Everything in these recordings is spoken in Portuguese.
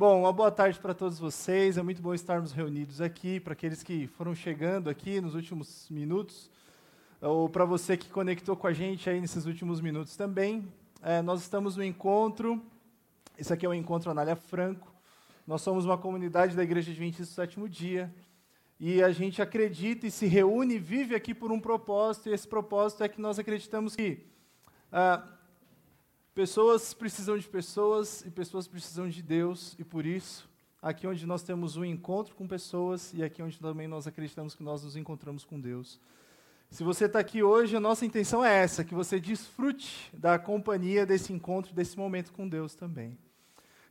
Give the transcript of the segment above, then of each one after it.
Bom, uma boa tarde para todos vocês. É muito bom estarmos reunidos aqui. Para aqueles que foram chegando aqui nos últimos minutos, ou para você que conectou com a gente aí nesses últimos minutos também, é, nós estamos no encontro. Esse aqui é o encontro Anália Franco. Nós somos uma comunidade da Igreja Adventista do Sétimo Dia. E a gente acredita e se reúne vive aqui por um propósito, e esse propósito é que nós acreditamos que ah, Pessoas precisam de pessoas e pessoas precisam de Deus, e por isso, aqui onde nós temos um encontro com pessoas e aqui onde também nós acreditamos que nós nos encontramos com Deus. Se você está aqui hoje, a nossa intenção é essa, que você desfrute da companhia desse encontro, desse momento com Deus também.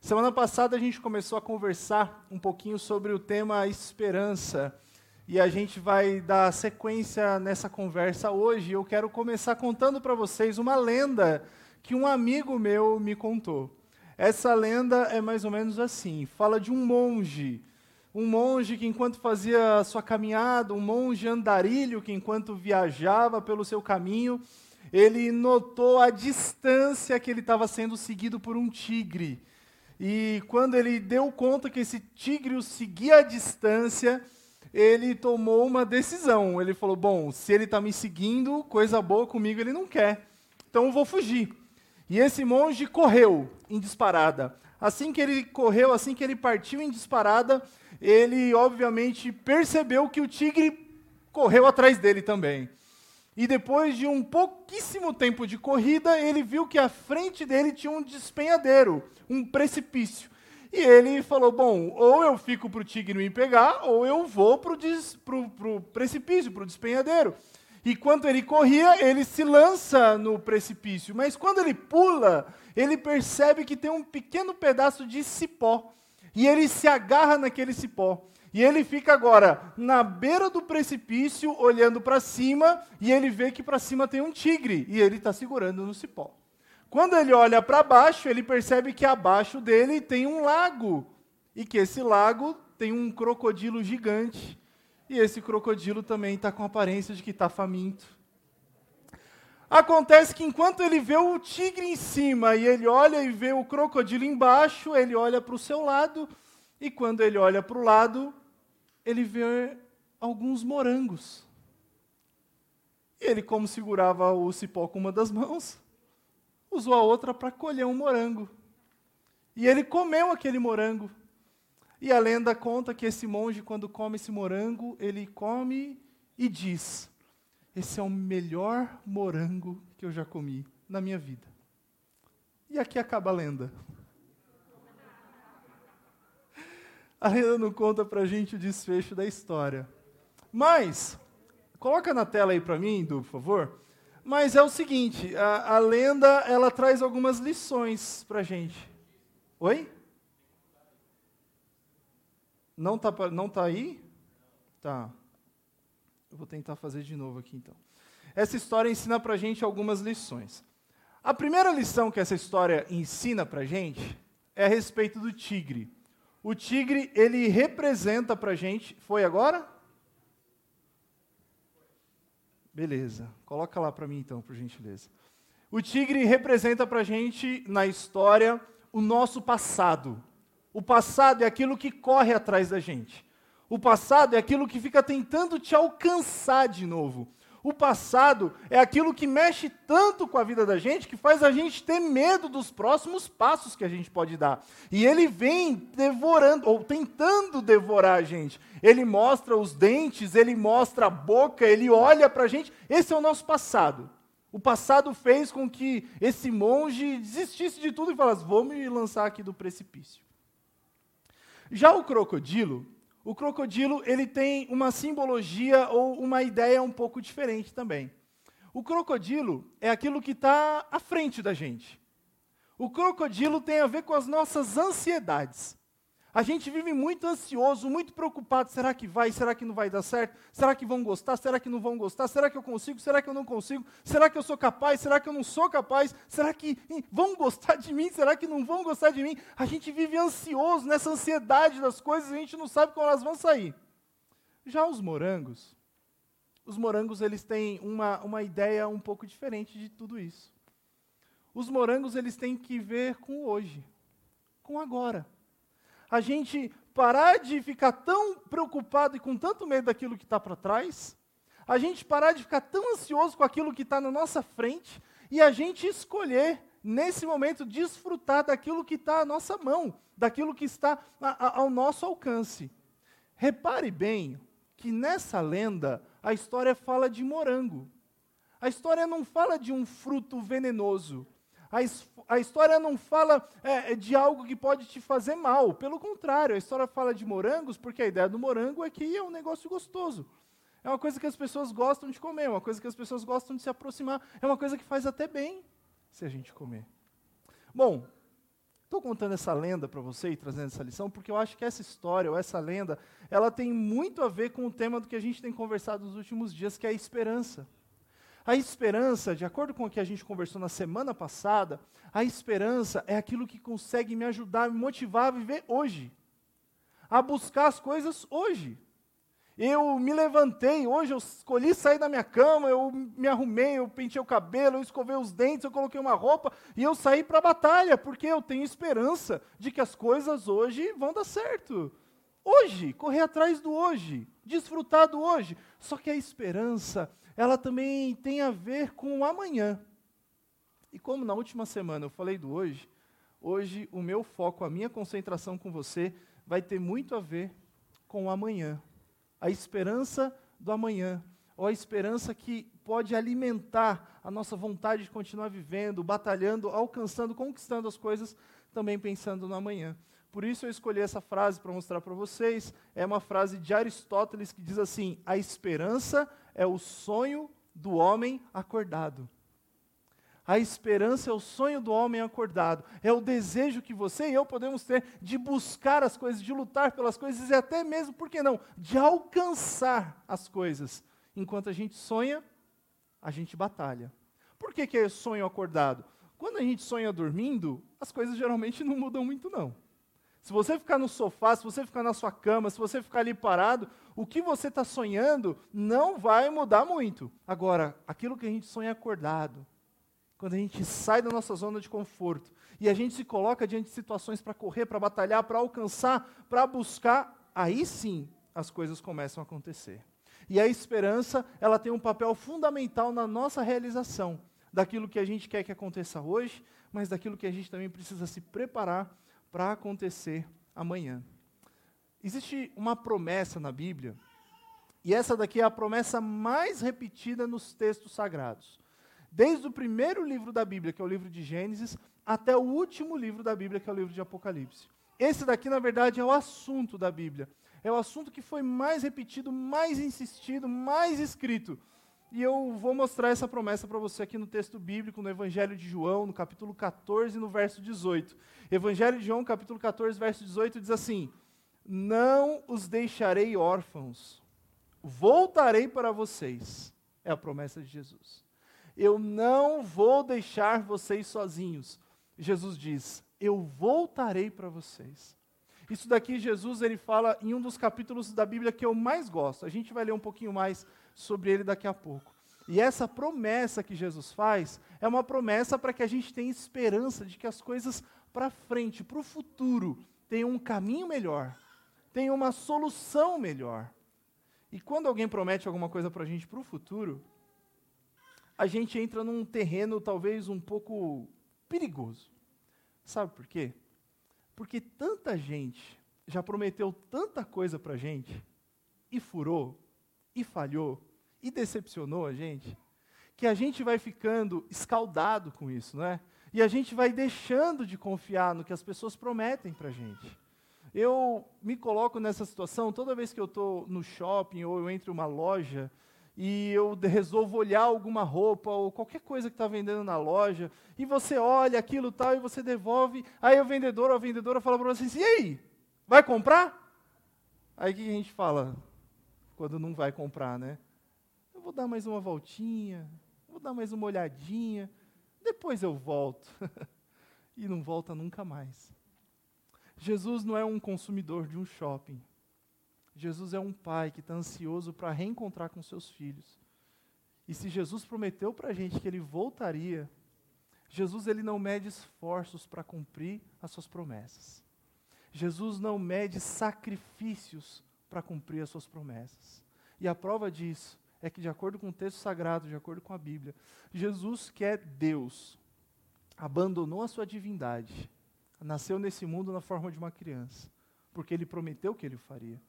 Semana passada a gente começou a conversar um pouquinho sobre o tema esperança. E a gente vai dar sequência nessa conversa hoje. Eu quero começar contando para vocês uma lenda que um amigo meu me contou. Essa lenda é mais ou menos assim: fala de um monge. Um monge que, enquanto fazia sua caminhada, um monge andarilho que, enquanto viajava pelo seu caminho, ele notou a distância que ele estava sendo seguido por um tigre. E quando ele deu conta que esse tigre o seguia à distância, ele tomou uma decisão. Ele falou: Bom, se ele está me seguindo, coisa boa comigo ele não quer. Então eu vou fugir. E esse monge correu em disparada. Assim que ele correu, assim que ele partiu em disparada, ele obviamente percebeu que o tigre correu atrás dele também. E depois de um pouquíssimo tempo de corrida, ele viu que à frente dele tinha um despenhadeiro, um precipício. E ele falou: Bom, ou eu fico para o tigre me pegar, ou eu vou para o precipício, para o despenhadeiro. E quando ele corria, ele se lança no precipício. Mas quando ele pula, ele percebe que tem um pequeno pedaço de cipó. E ele se agarra naquele cipó. E ele fica agora na beira do precipício, olhando para cima, e ele vê que para cima tem um tigre. E ele está segurando no cipó. Quando ele olha para baixo, ele percebe que abaixo dele tem um lago. E que esse lago tem um crocodilo gigante e esse crocodilo também está com aparência de que está faminto. Acontece que enquanto ele vê o tigre em cima e ele olha e vê o crocodilo embaixo, ele olha para o seu lado, e quando ele olha para o lado, ele vê alguns morangos. E ele, como segurava o cipó com uma das mãos, usou a outra para colher um morango. E ele comeu aquele morango. E a lenda conta que esse monge, quando come esse morango, ele come e diz: Esse é o melhor morango que eu já comi na minha vida. E aqui acaba a lenda. A lenda não conta para a gente o desfecho da história. Mas, coloca na tela aí para mim, Du, por favor. Mas é o seguinte, a, a lenda ela traz algumas lições para a gente. Oi? Não está não tá aí? Tá. Eu vou tentar fazer de novo aqui então. Essa história ensina para gente algumas lições. A primeira lição que essa história ensina para gente é a respeito do tigre. O tigre, ele representa para gente. Foi agora? Beleza. Coloca lá para mim então, por gentileza. O tigre representa para gente, na história, o nosso passado. O passado é aquilo que corre atrás da gente. O passado é aquilo que fica tentando te alcançar de novo. O passado é aquilo que mexe tanto com a vida da gente que faz a gente ter medo dos próximos passos que a gente pode dar. E ele vem devorando, ou tentando devorar a gente. Ele mostra os dentes, ele mostra a boca, ele olha para a gente. Esse é o nosso passado. O passado fez com que esse monge desistisse de tudo e falasse: Vou me lançar aqui do precipício. Já o crocodilo, o crocodilo ele tem uma simbologia ou uma ideia um pouco diferente também. O crocodilo é aquilo que está à frente da gente. O crocodilo tem a ver com as nossas ansiedades. A gente vive muito ansioso, muito preocupado. Será que vai? Será que não vai dar certo? Será que vão gostar? Será que não vão gostar? Será que eu consigo? Será que eu não consigo? Será que eu sou capaz? Será que eu não sou capaz? Será que vão gostar de mim? Será que não vão gostar de mim? A gente vive ansioso nessa ansiedade das coisas, a gente não sabe quando elas vão sair. Já os morangos, os morangos eles têm uma, uma ideia um pouco diferente de tudo isso. Os morangos eles têm que ver com hoje, com agora. A gente parar de ficar tão preocupado e com tanto medo daquilo que está para trás, a gente parar de ficar tão ansioso com aquilo que está na nossa frente e a gente escolher, nesse momento, desfrutar daquilo que está à nossa mão, daquilo que está a, a, ao nosso alcance. Repare bem que nessa lenda a história fala de morango. A história não fala de um fruto venenoso. A, a história não fala é, é, de algo que pode te fazer mal. Pelo contrário, a história fala de morangos porque a ideia do morango é que é um negócio gostoso. É uma coisa que as pessoas gostam de comer, é uma coisa que as pessoas gostam de se aproximar, é uma coisa que faz até bem se a gente comer. Bom, estou contando essa lenda para você e trazendo essa lição porque eu acho que essa história ou essa lenda, ela tem muito a ver com o tema do que a gente tem conversado nos últimos dias, que é a esperança. A esperança, de acordo com o que a gente conversou na semana passada, a esperança é aquilo que consegue me ajudar, me motivar a viver hoje, a buscar as coisas hoje. Eu me levantei, hoje eu escolhi sair da minha cama, eu me arrumei, eu pentei o cabelo, eu escovei os dentes, eu coloquei uma roupa e eu saí para a batalha, porque eu tenho esperança de que as coisas hoje vão dar certo. Hoje, correr atrás do hoje, desfrutar do hoje. Só que a esperança, ela também tem a ver com o amanhã. E como na última semana eu falei do hoje, hoje o meu foco, a minha concentração com você vai ter muito a ver com o amanhã a esperança do amanhã, ou a esperança que pode alimentar a nossa vontade de continuar vivendo, batalhando, alcançando, conquistando as coisas, também pensando no amanhã. Por isso eu escolhi essa frase para mostrar para vocês. É uma frase de Aristóteles que diz assim: A esperança é o sonho do homem acordado. A esperança é o sonho do homem acordado, é o desejo que você e eu podemos ter de buscar as coisas, de lutar pelas coisas e até mesmo, por que não, de alcançar as coisas. Enquanto a gente sonha, a gente batalha. Por que, que é sonho acordado? Quando a gente sonha dormindo, as coisas geralmente não mudam muito, não. Se você ficar no sofá, se você ficar na sua cama, se você ficar ali parado, o que você está sonhando não vai mudar muito. Agora, aquilo que a gente sonha acordado, quando a gente sai da nossa zona de conforto e a gente se coloca diante de situações para correr, para batalhar, para alcançar, para buscar, aí sim as coisas começam a acontecer. E a esperança, ela tem um papel fundamental na nossa realização daquilo que a gente quer que aconteça hoje, mas daquilo que a gente também precisa se preparar para acontecer amanhã. Existe uma promessa na Bíblia, e essa daqui é a promessa mais repetida nos textos sagrados desde o primeiro livro da Bíblia, que é o livro de Gênesis, até o último livro da Bíblia, que é o livro de Apocalipse. Esse daqui, na verdade, é o assunto da Bíblia. É o assunto que foi mais repetido, mais insistido, mais escrito. E eu vou mostrar essa promessa para você aqui no texto bíblico, no Evangelho de João, no capítulo 14, no verso 18. Evangelho de João, capítulo 14, verso 18, diz assim: Não os deixarei órfãos, voltarei para vocês. É a promessa de Jesus. Eu não vou deixar vocês sozinhos. Jesus diz: Eu voltarei para vocês. Isso daqui Jesus ele fala em um dos capítulos da Bíblia que eu mais gosto. A gente vai ler um pouquinho mais sobre ele daqui a pouco. E essa promessa que Jesus faz é uma promessa para que a gente tenha esperança de que as coisas para frente, para o futuro, tenham um caminho melhor, tenham uma solução melhor. E quando alguém promete alguma coisa para a gente para o futuro, a gente entra num terreno talvez um pouco perigoso. Sabe por quê? Porque tanta gente já prometeu tanta coisa para gente, e furou, e falhou, e decepcionou a gente, que a gente vai ficando escaldado com isso, não é? E a gente vai deixando de confiar no que as pessoas prometem para a gente. Eu me coloco nessa situação toda vez que eu estou no shopping ou eu entro em uma loja e eu resolvo olhar alguma roupa ou qualquer coisa que está vendendo na loja, e você olha aquilo tal e você devolve, aí o vendedor ou a vendedora fala para você assim, e aí, vai comprar? Aí o que a gente fala quando não vai comprar, né? Eu vou dar mais uma voltinha, vou dar mais uma olhadinha, depois eu volto. e não volta nunca mais. Jesus não é um consumidor de um shopping. Jesus é um pai que está ansioso para reencontrar com seus filhos. E se Jesus prometeu para a gente que ele voltaria, Jesus ele não mede esforços para cumprir as suas promessas. Jesus não mede sacrifícios para cumprir as suas promessas. E a prova disso é que, de acordo com o texto sagrado, de acordo com a Bíblia, Jesus, que é Deus, abandonou a sua divindade, nasceu nesse mundo na forma de uma criança, porque ele prometeu que ele faria.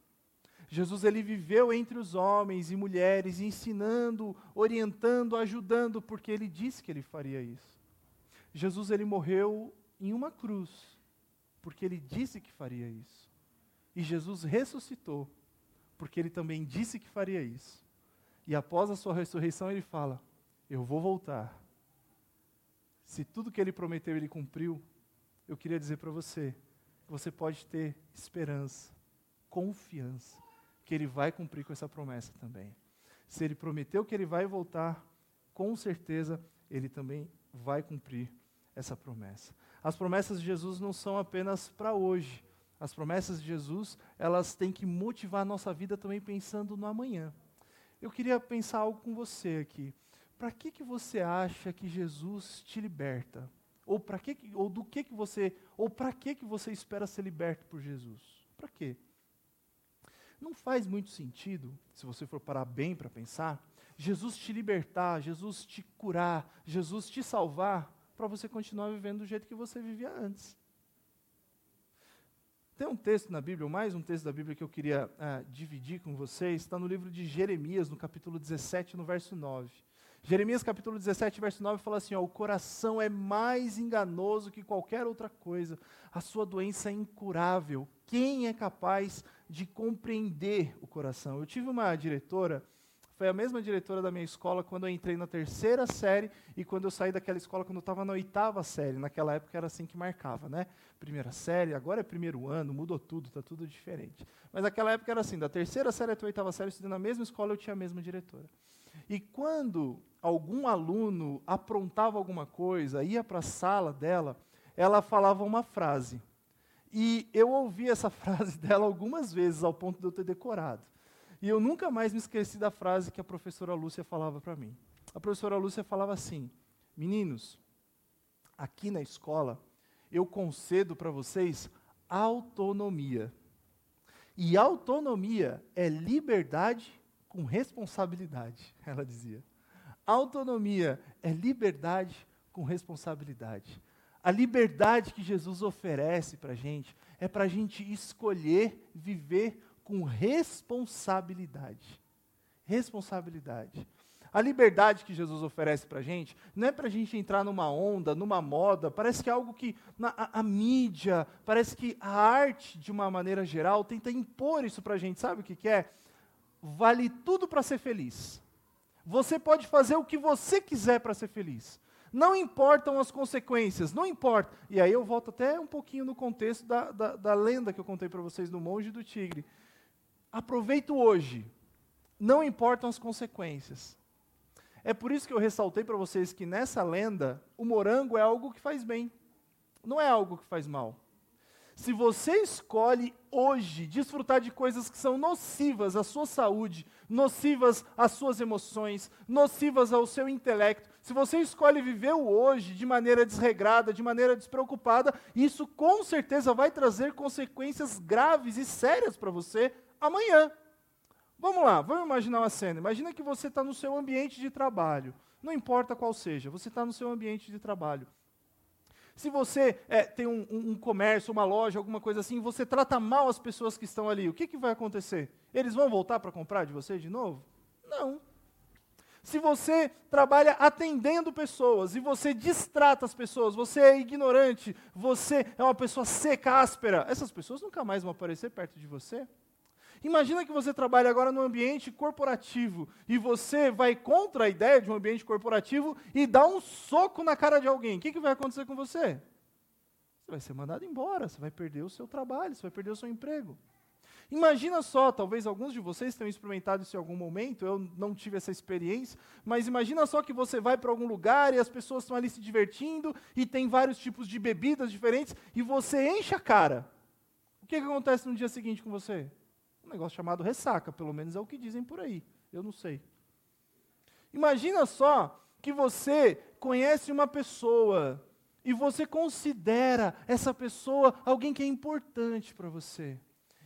Jesus ele viveu entre os homens e mulheres, ensinando, orientando, ajudando, porque ele disse que ele faria isso. Jesus ele morreu em uma cruz, porque ele disse que faria isso. E Jesus ressuscitou, porque ele também disse que faria isso. E após a sua ressurreição, ele fala: Eu vou voltar. Se tudo que ele prometeu ele cumpriu, eu queria dizer para você que você pode ter esperança, confiança, que ele vai cumprir com essa promessa também. Se ele prometeu que ele vai voltar, com certeza ele também vai cumprir essa promessa. As promessas de Jesus não são apenas para hoje. As promessas de Jesus, elas têm que motivar a nossa vida também pensando no amanhã. Eu queria pensar algo com você aqui. Para que, que você acha que Jesus te liberta? Ou para que, ou do que que você, ou para que que você espera ser liberto por Jesus? Para quê? Não faz muito sentido, se você for parar bem para pensar, Jesus te libertar, Jesus te curar, Jesus te salvar, para você continuar vivendo do jeito que você vivia antes. Tem um texto na Bíblia, ou mais um texto da Bíblia que eu queria uh, dividir com vocês, está no livro de Jeremias, no capítulo 17, no verso 9. Jeremias capítulo 17, verso 9 fala assim: ó, O coração é mais enganoso que qualquer outra coisa, a sua doença é incurável. Quem é capaz de compreender o coração? Eu tive uma diretora foi a mesma diretora da minha escola quando eu entrei na terceira série e quando eu saí daquela escola quando eu estava na oitava série. Naquela época era assim que marcava, né? Primeira série, agora é primeiro ano, mudou tudo, está tudo diferente. Mas naquela época era assim, da terceira série até a oitava série, estudando na mesma escola, eu tinha a mesma diretora. E quando algum aluno aprontava alguma coisa, ia para a sala dela, ela falava uma frase. E eu ouvi essa frase dela algumas vezes, ao ponto de eu ter decorado. E eu nunca mais me esqueci da frase que a professora Lúcia falava para mim. A professora Lúcia falava assim: Meninos, aqui na escola eu concedo para vocês autonomia. E autonomia é liberdade com responsabilidade, ela dizia. Autonomia é liberdade com responsabilidade. A liberdade que Jesus oferece para a gente é para a gente escolher viver com responsabilidade. Responsabilidade. A liberdade que Jesus oferece para a gente não é para a gente entrar numa onda, numa moda, parece que é algo que na, a, a, mídia, parece que a arte, de uma maneira geral, tenta impor isso para a gente. Sabe o que, que é? Vale tudo para ser feliz. Você pode fazer o que você quiser para ser feliz. Não importam as consequências, não importa. E aí eu volto até um pouquinho no contexto da, da, da lenda que eu contei para vocês do monge do tigre. Aproveito hoje, não importam as consequências. É por isso que eu ressaltei para vocês que nessa lenda, o morango é algo que faz bem, não é algo que faz mal. Se você escolhe hoje desfrutar de coisas que são nocivas à sua saúde, nocivas às suas emoções, nocivas ao seu intelecto, se você escolhe viver o hoje de maneira desregrada, de maneira despreocupada, isso com certeza vai trazer consequências graves e sérias para você amanhã. Vamos lá, vamos imaginar uma cena. Imagina que você está no seu ambiente de trabalho. Não importa qual seja, você está no seu ambiente de trabalho. Se você é, tem um, um, comércio, uma loja, alguma coisa assim, você trata mal as pessoas que estão ali, o que, que vai acontecer? Eles vão voltar para comprar de você de novo? Não. Se você trabalha atendendo pessoas e você distrata as pessoas, você é ignorante, você é uma pessoa seca, áspera, essas pessoas nunca mais vão aparecer perto de você. Imagina que você trabalha agora no ambiente corporativo e você vai contra a ideia de um ambiente corporativo e dá um soco na cara de alguém. O que, que vai acontecer com você? Você vai ser mandado embora, você vai perder o seu trabalho, você vai perder o seu emprego. Imagina só, talvez alguns de vocês tenham experimentado isso em algum momento, eu não tive essa experiência, mas imagina só que você vai para algum lugar e as pessoas estão ali se divertindo e tem vários tipos de bebidas diferentes e você enche a cara. O que, que acontece no dia seguinte com você? Negócio chamado ressaca, pelo menos é o que dizem por aí. Eu não sei. Imagina só que você conhece uma pessoa e você considera essa pessoa alguém que é importante para você.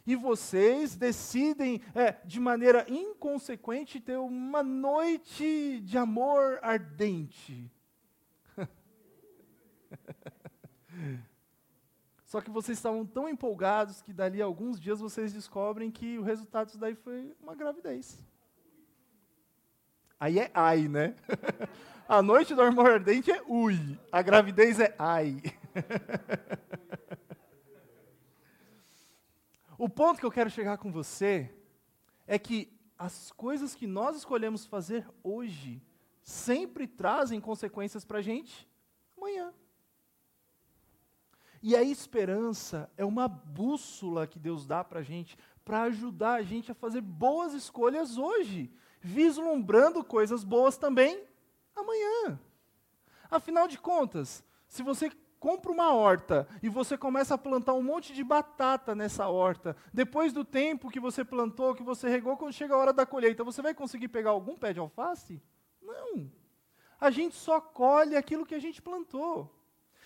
E vocês decidem, é, de maneira inconsequente, ter uma noite de amor ardente. Só que vocês estavam tão empolgados que dali a alguns dias vocês descobrem que o resultado disso daí foi uma gravidez. Aí é ai, né? a noite do amor ardente é ui, a gravidez é ai. o ponto que eu quero chegar com você é que as coisas que nós escolhemos fazer hoje sempre trazem consequências para a gente amanhã. E a esperança é uma bússola que Deus dá para a gente, para ajudar a gente a fazer boas escolhas hoje, vislumbrando coisas boas também amanhã. Afinal de contas, se você compra uma horta e você começa a plantar um monte de batata nessa horta, depois do tempo que você plantou, que você regou, quando chega a hora da colheita, você vai conseguir pegar algum pé de alface? Não. A gente só colhe aquilo que a gente plantou.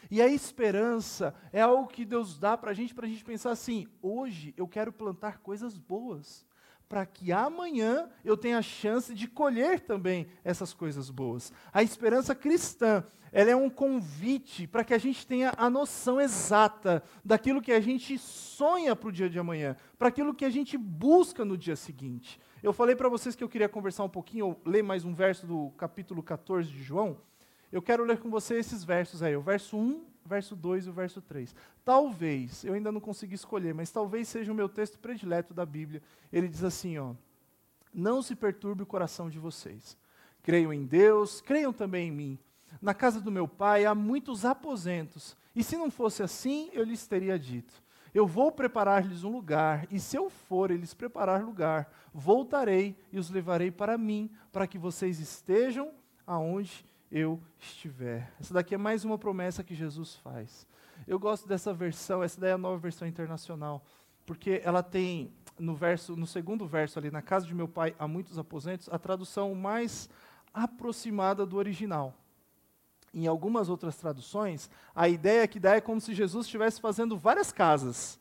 E a esperança é algo que Deus dá para a gente, para a gente pensar assim: hoje eu quero plantar coisas boas, para que amanhã eu tenha a chance de colher também essas coisas boas. A esperança cristã, ela é um convite para que a gente tenha a noção exata daquilo que a gente sonha para o dia de amanhã, para aquilo que a gente busca no dia seguinte. Eu falei para vocês que eu queria conversar um pouquinho, ou ler mais um verso do capítulo 14 de João. Eu quero ler com você esses versos aí, o verso 1, verso 2 e o verso 3. Talvez, eu ainda não consegui escolher, mas talvez seja o meu texto predileto da Bíblia. Ele diz assim, ó: Não se perturbe o coração de vocês. Creiam em Deus, creiam também em mim. Na casa do meu pai há muitos aposentos, e se não fosse assim, eu lhes teria dito: Eu vou preparar-lhes um lugar, e se eu for eles preparar lugar, voltarei e os levarei para mim, para que vocês estejam aonde eu estiver. Essa daqui é mais uma promessa que Jesus faz. Eu gosto dessa versão, essa daí é a nova versão internacional, porque ela tem no verso, no segundo verso ali, na casa de meu pai há muitos aposentos, a tradução mais aproximada do original. Em algumas outras traduções, a ideia que dá é como se Jesus estivesse fazendo várias casas.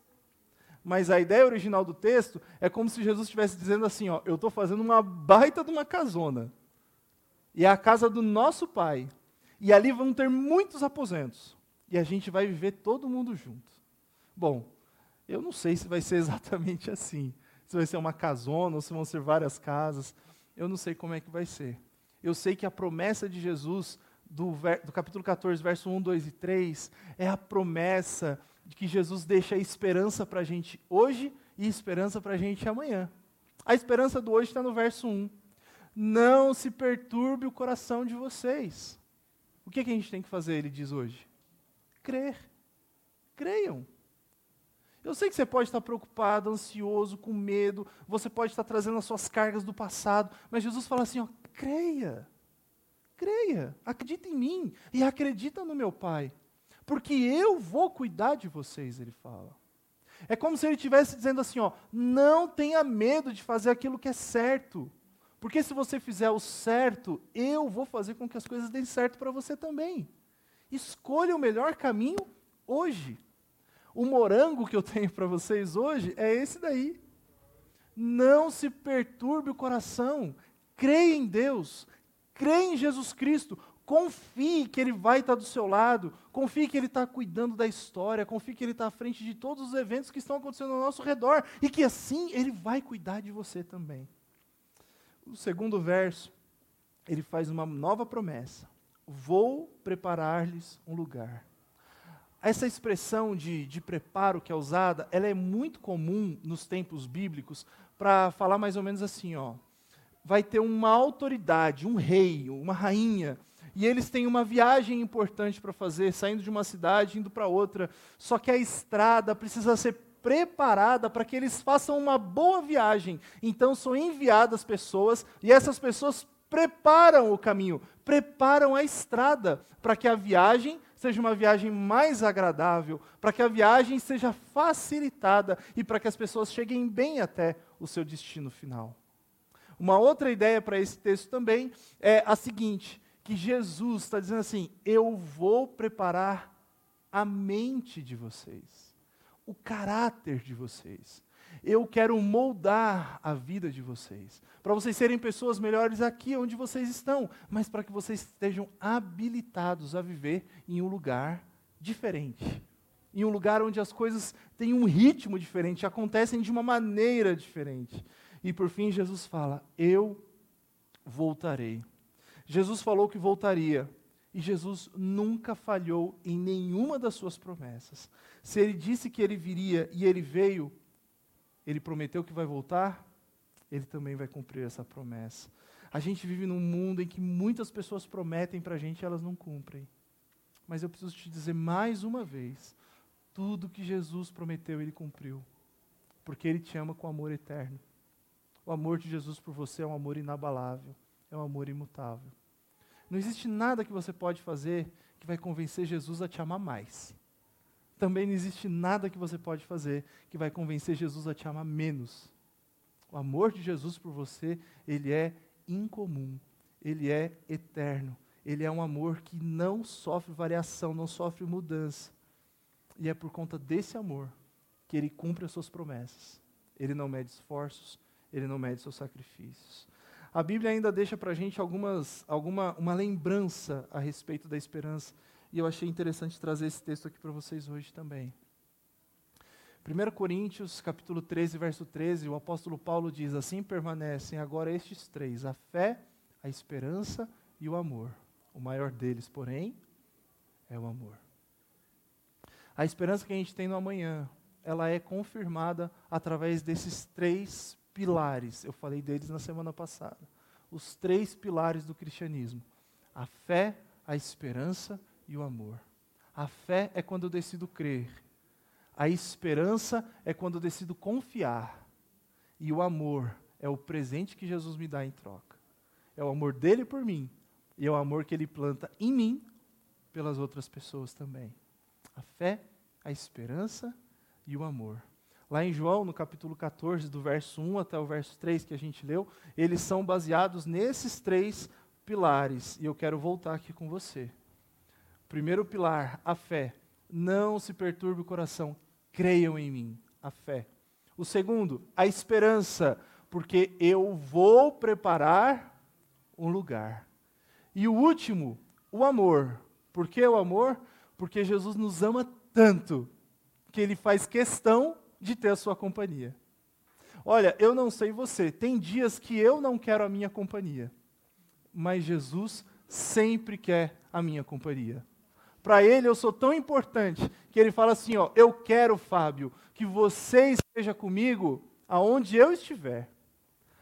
Mas a ideia original do texto é como se Jesus estivesse dizendo assim: ó, eu estou fazendo uma baita de uma casona e é a casa do nosso pai. E ali vão ter muitos aposentos. E a gente vai viver todo mundo junto. Bom, eu não sei se vai ser exatamente assim. Se vai ser uma casona ou se vão ser várias casas. Eu não sei como é que vai ser. Eu sei que a promessa de Jesus, do, do capítulo 14, verso 1, 2 e 3, é a promessa de que Jesus deixa esperança para a gente hoje e esperança para a gente amanhã. A esperança do hoje está no verso 1 não se perturbe o coração de vocês. O que, é que a gente tem que fazer, ele diz hoje? Crer. Creiam. Eu sei que você pode estar preocupado, ansioso, com medo, você pode estar trazendo as suas cargas do passado, mas Jesus fala assim: ó, creia. Creia, acredita em mim e acredita no meu Pai, porque eu vou cuidar de vocês, ele fala. É como se ele estivesse dizendo assim: ó, não tenha medo de fazer aquilo que é certo. Porque se você fizer o certo, eu vou fazer com que as coisas deem certo para você também. Escolha o melhor caminho hoje. O morango que eu tenho para vocês hoje é esse daí. Não se perturbe o coração. Creia em Deus. Creia em Jesus Cristo. Confie que Ele vai estar do seu lado. Confie que Ele está cuidando da história. Confie que Ele está à frente de todos os eventos que estão acontecendo ao nosso redor. E que assim Ele vai cuidar de você também o segundo verso, ele faz uma nova promessa: Vou preparar-lhes um lugar. Essa expressão de, de preparo que é usada, ela é muito comum nos tempos bíblicos para falar mais ou menos assim, ó. Vai ter uma autoridade, um rei, uma rainha, e eles têm uma viagem importante para fazer, saindo de uma cidade indo para outra. Só que a estrada precisa ser preparada para que eles façam uma boa viagem. Então são enviadas pessoas e essas pessoas preparam o caminho, preparam a estrada para que a viagem seja uma viagem mais agradável, para que a viagem seja facilitada e para que as pessoas cheguem bem até o seu destino final. Uma outra ideia para esse texto também é a seguinte: que Jesus está dizendo assim: eu vou preparar a mente de vocês, o caráter de vocês. Eu quero moldar a vida de vocês, para vocês serem pessoas melhores aqui onde vocês estão, mas para que vocês estejam habilitados a viver em um lugar diferente. Em um lugar onde as coisas têm um ritmo diferente, acontecem de uma maneira diferente. E por fim, Jesus fala: Eu voltarei. Jesus falou que voltaria. E Jesus nunca falhou em nenhuma das suas promessas. Se ele disse que ele viria e ele veio, ele prometeu que vai voltar, ele também vai cumprir essa promessa. A gente vive num mundo em que muitas pessoas prometem para a gente e elas não cumprem. Mas eu preciso te dizer mais uma vez: tudo que Jesus prometeu, ele cumpriu. Porque ele te ama com amor eterno. O amor de Jesus por você é um amor inabalável, é um amor imutável. Não existe nada que você pode fazer que vai convencer Jesus a te amar mais também não existe nada que você pode fazer que vai convencer Jesus a te amar menos. O amor de Jesus por você, ele é incomum, ele é eterno, ele é um amor que não sofre variação, não sofre mudança. E é por conta desse amor que ele cumpre as suas promessas. Ele não mede esforços, ele não mede seus sacrifícios. A Bíblia ainda deixa para a gente algumas, alguma, uma lembrança a respeito da esperança e eu achei interessante trazer esse texto aqui para vocês hoje também. 1 Coríntios, capítulo 13, verso 13, o apóstolo Paulo diz: Assim permanecem agora estes três: a fé, a esperança e o amor. O maior deles, porém, é o amor. A esperança que a gente tem no amanhã, ela é confirmada através desses três pilares. Eu falei deles na semana passada. Os três pilares do cristianismo: a fé, a esperança e o amor. A fé é quando eu decido crer. A esperança é quando eu decido confiar. E o amor é o presente que Jesus me dá em troca. É o amor dele por mim e é o amor que ele planta em mim pelas outras pessoas também. A fé, a esperança e o amor. Lá em João, no capítulo 14, do verso 1 até o verso 3 que a gente leu, eles são baseados nesses três pilares. E eu quero voltar aqui com você. Primeiro pilar, a fé. Não se perturbe o coração, creiam em mim, a fé. O segundo, a esperança, porque eu vou preparar um lugar. E o último, o amor. Por que o amor? Porque Jesus nos ama tanto que ele faz questão de ter a sua companhia. Olha, eu não sei você, tem dias que eu não quero a minha companhia, mas Jesus sempre quer a minha companhia. Para ele eu sou tão importante que ele fala assim: ó, eu quero, Fábio, que você esteja comigo aonde eu estiver.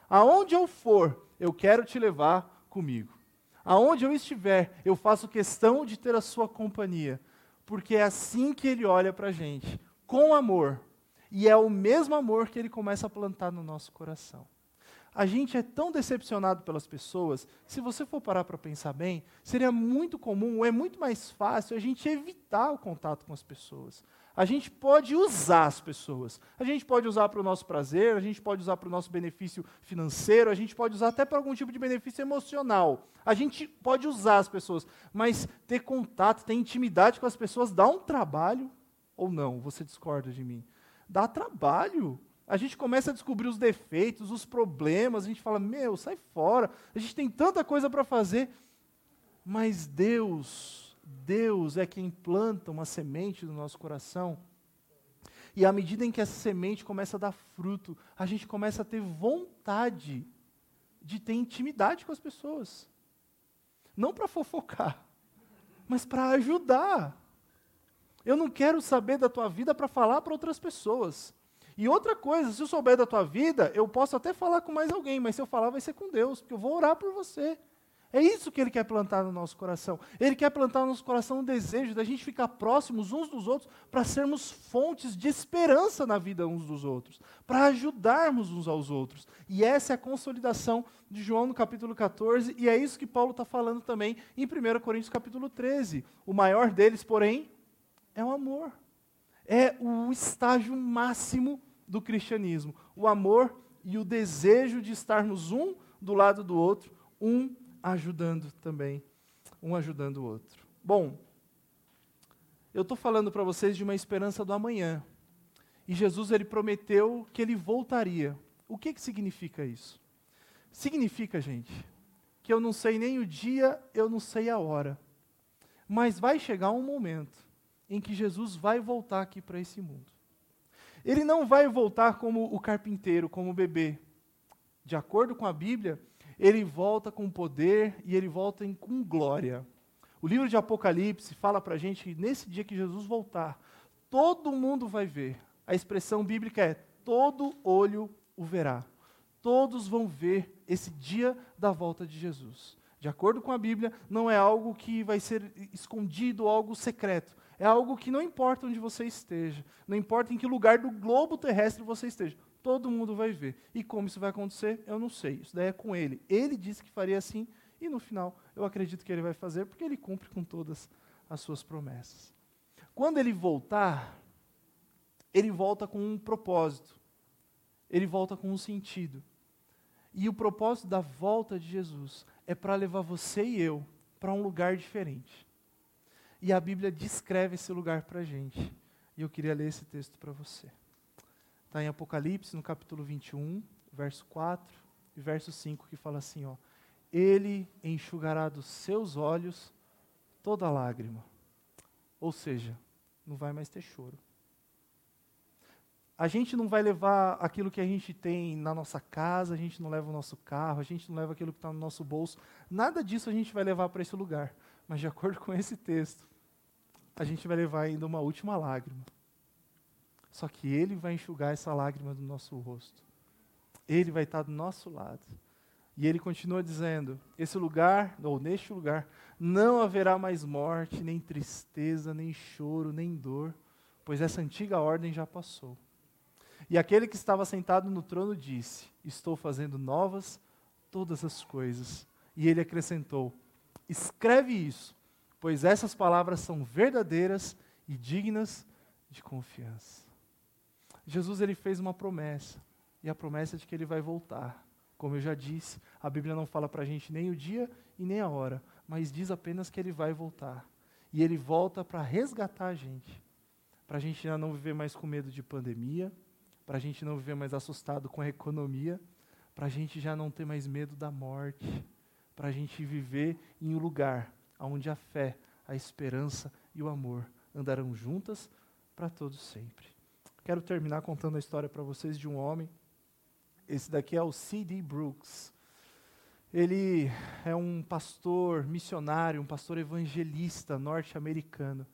Aonde eu for, eu quero te levar comigo. Aonde eu estiver, eu faço questão de ter a sua companhia. Porque é assim que ele olha para a gente, com amor. E é o mesmo amor que ele começa a plantar no nosso coração. A gente é tão decepcionado pelas pessoas, se você for parar para pensar bem, seria muito comum, é muito mais fácil a gente evitar o contato com as pessoas. A gente pode usar as pessoas. A gente pode usar para o nosso prazer, a gente pode usar para o nosso benefício financeiro, a gente pode usar até para algum tipo de benefício emocional. A gente pode usar as pessoas, mas ter contato, ter intimidade com as pessoas dá um trabalho ou não? Você discorda de mim? Dá trabalho a gente começa a descobrir os defeitos, os problemas, a gente fala: meu, sai fora, a gente tem tanta coisa para fazer. Mas Deus, Deus é quem planta uma semente no nosso coração. E à medida em que essa semente começa a dar fruto, a gente começa a ter vontade de ter intimidade com as pessoas. Não para fofocar, mas para ajudar. Eu não quero saber da tua vida para falar para outras pessoas. E outra coisa, se eu souber da tua vida, eu posso até falar com mais alguém, mas se eu falar vai ser com Deus, porque eu vou orar por você. É isso que ele quer plantar no nosso coração. Ele quer plantar no nosso coração um desejo da gente ficar próximos uns dos outros para sermos fontes de esperança na vida uns dos outros, para ajudarmos uns aos outros. E essa é a consolidação de João no capítulo 14, e é isso que Paulo está falando também em 1 Coríntios capítulo 13. O maior deles, porém, é o amor. É o estágio máximo do cristianismo: o amor e o desejo de estarmos um do lado do outro, um ajudando também, um ajudando o outro. Bom, eu estou falando para vocês de uma esperança do amanhã. E Jesus ele prometeu que ele voltaria. O que, que significa isso? Significa, gente, que eu não sei nem o dia, eu não sei a hora. Mas vai chegar um momento em que Jesus vai voltar aqui para esse mundo. Ele não vai voltar como o carpinteiro, como o bebê. De acordo com a Bíblia, ele volta com poder e ele volta com glória. O livro de Apocalipse fala para a gente que nesse dia que Jesus voltar, todo mundo vai ver. A expressão bíblica é: todo olho o verá. Todos vão ver esse dia da volta de Jesus. De acordo com a Bíblia, não é algo que vai ser escondido, algo secreto. É algo que não importa onde você esteja, não importa em que lugar do globo terrestre você esteja, todo mundo vai ver. E como isso vai acontecer, eu não sei. Isso daí é com ele. Ele disse que faria assim, e no final eu acredito que ele vai fazer, porque ele cumpre com todas as suas promessas. Quando ele voltar, ele volta com um propósito, ele volta com um sentido. E o propósito da volta de Jesus é para levar você e eu para um lugar diferente. E a Bíblia descreve esse lugar para a gente. E eu queria ler esse texto para você. Está em Apocalipse, no capítulo 21, verso 4 e verso 5, que fala assim: ó, Ele enxugará dos seus olhos toda lágrima. Ou seja, não vai mais ter choro. A gente não vai levar aquilo que a gente tem na nossa casa, a gente não leva o nosso carro, a gente não leva aquilo que está no nosso bolso. Nada disso a gente vai levar para esse lugar. Mas, de acordo com esse texto, a gente vai levar ainda uma última lágrima. Só que Ele vai enxugar essa lágrima do nosso rosto. Ele vai estar do nosso lado. E ele continua dizendo: esse lugar, ou neste lugar, não haverá mais morte, nem tristeza, nem choro, nem dor, pois essa antiga ordem já passou. E aquele que estava sentado no trono disse: Estou fazendo novas todas as coisas. E ele acrescentou: Escreve isso, pois essas palavras são verdadeiras e dignas de confiança. Jesus ele fez uma promessa, e a promessa é de que ele vai voltar. Como eu já disse, a Bíblia não fala para a gente nem o dia e nem a hora, mas diz apenas que ele vai voltar. E ele volta para resgatar a gente, para a gente já não viver mais com medo de pandemia, para a gente não viver mais assustado com a economia, para a gente já não ter mais medo da morte, para a gente viver em um lugar onde a fé, a esperança e o amor andarão juntas para todos sempre. Quero terminar contando a história para vocês de um homem. Esse daqui é o C.D. Brooks. Ele é um pastor missionário, um pastor evangelista norte-americano.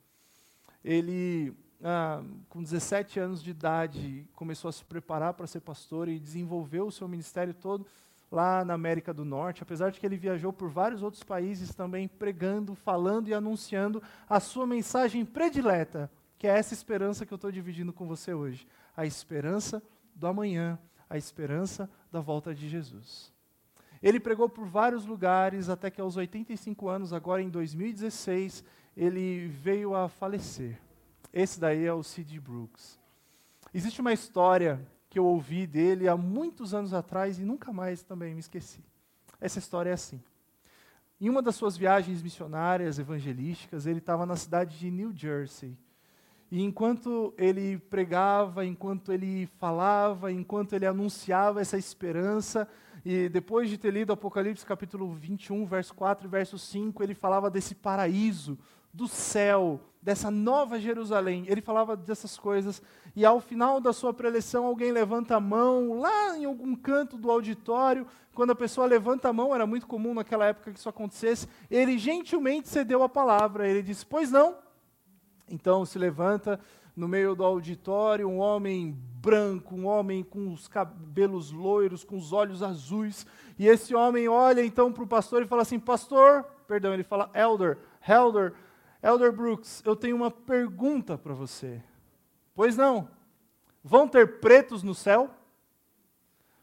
Ele ah, com 17 anos de idade, começou a se preparar para ser pastor e desenvolveu o seu ministério todo lá na América do Norte, apesar de que ele viajou por vários outros países também pregando, falando e anunciando a sua mensagem predileta, que é essa esperança que eu estou dividindo com você hoje. A esperança do amanhã, a esperança da volta de Jesus. Ele pregou por vários lugares, até que aos 85 anos, agora em 2016, ele veio a falecer. Esse daí é o C.D. Brooks. Existe uma história que eu ouvi dele há muitos anos atrás e nunca mais também me esqueci. Essa história é assim. Em uma das suas viagens missionárias evangelísticas, ele estava na cidade de New Jersey. E enquanto ele pregava, enquanto ele falava, enquanto ele anunciava essa esperança, e depois de ter lido Apocalipse capítulo 21, verso 4 e verso 5, ele falava desse paraíso, do céu, dessa nova Jerusalém. Ele falava dessas coisas e ao final da sua preleção alguém levanta a mão lá em algum canto do auditório. Quando a pessoa levanta a mão, era muito comum naquela época que isso acontecesse. Ele gentilmente cedeu a palavra. Ele disse: "Pois não". Então se levanta no meio do auditório um homem branco, um homem com os cabelos loiros, com os olhos azuis. E esse homem olha então para o pastor e fala assim: "Pastor, perdão, ele fala elder, elder, Elder Brooks, eu tenho uma pergunta para você. Pois não? Vão ter pretos no céu?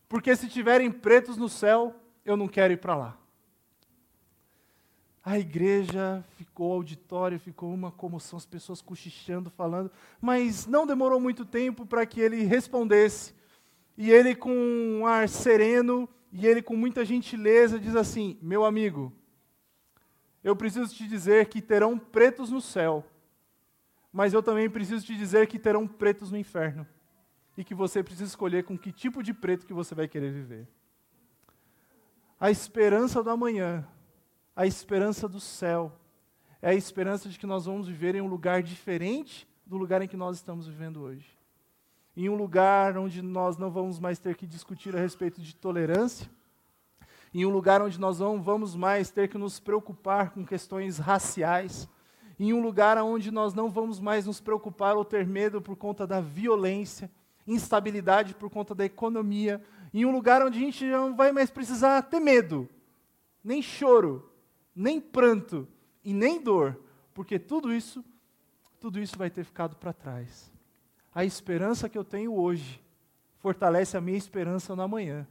Porque se tiverem pretos no céu, eu não quero ir para lá. A igreja ficou, o auditório ficou uma comoção, as pessoas cochichando, falando, mas não demorou muito tempo para que ele respondesse. E ele, com um ar sereno, e ele, com muita gentileza, diz assim: Meu amigo, eu preciso te dizer que terão pretos no céu, mas eu também preciso te dizer que terão pretos no inferno e que você precisa escolher com que tipo de preto que você vai querer viver. A esperança do amanhã, a esperança do céu, é a esperança de que nós vamos viver em um lugar diferente do lugar em que nós estamos vivendo hoje. Em um lugar onde nós não vamos mais ter que discutir a respeito de tolerância, em um lugar onde nós não vamos mais ter que nos preocupar com questões raciais, em um lugar onde nós não vamos mais nos preocupar ou ter medo por conta da violência, instabilidade por conta da economia, em um lugar onde a gente não vai mais precisar ter medo, nem choro, nem pranto e nem dor, porque tudo isso, tudo isso vai ter ficado para trás. A esperança que eu tenho hoje fortalece a minha esperança no amanhã.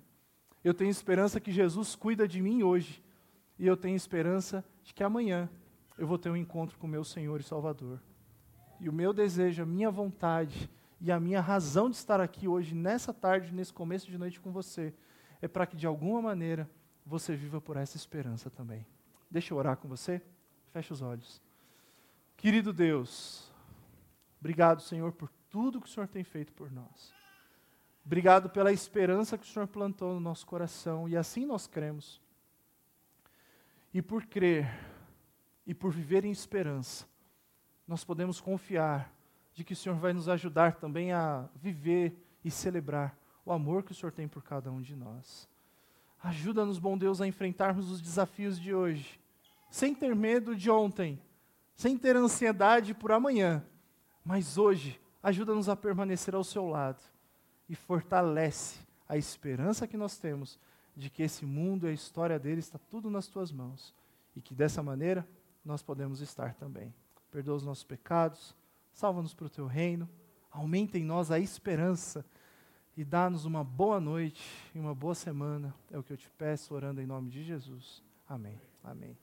Eu tenho esperança que Jesus cuida de mim hoje. E eu tenho esperança de que amanhã eu vou ter um encontro com meu Senhor e Salvador. E o meu desejo, a minha vontade e a minha razão de estar aqui hoje, nessa tarde, nesse começo de noite com você, é para que de alguma maneira você viva por essa esperança também. Deixa eu orar com você. Feche os olhos. Querido Deus, obrigado, Senhor, por tudo que o Senhor tem feito por nós. Obrigado pela esperança que o Senhor plantou no nosso coração e assim nós cremos. E por crer e por viver em esperança, nós podemos confiar de que o Senhor vai nos ajudar também a viver e celebrar o amor que o Senhor tem por cada um de nós. Ajuda-nos, bom Deus, a enfrentarmos os desafios de hoje, sem ter medo de ontem, sem ter ansiedade por amanhã, mas hoje, ajuda-nos a permanecer ao seu lado e fortalece a esperança que nós temos de que esse mundo e a história dele está tudo nas tuas mãos e que dessa maneira nós podemos estar também. Perdoa os nossos pecados, salva-nos para o teu reino, aumenta em nós a esperança e dá-nos uma boa noite e uma boa semana. É o que eu te peço, orando em nome de Jesus. Amém. Amém.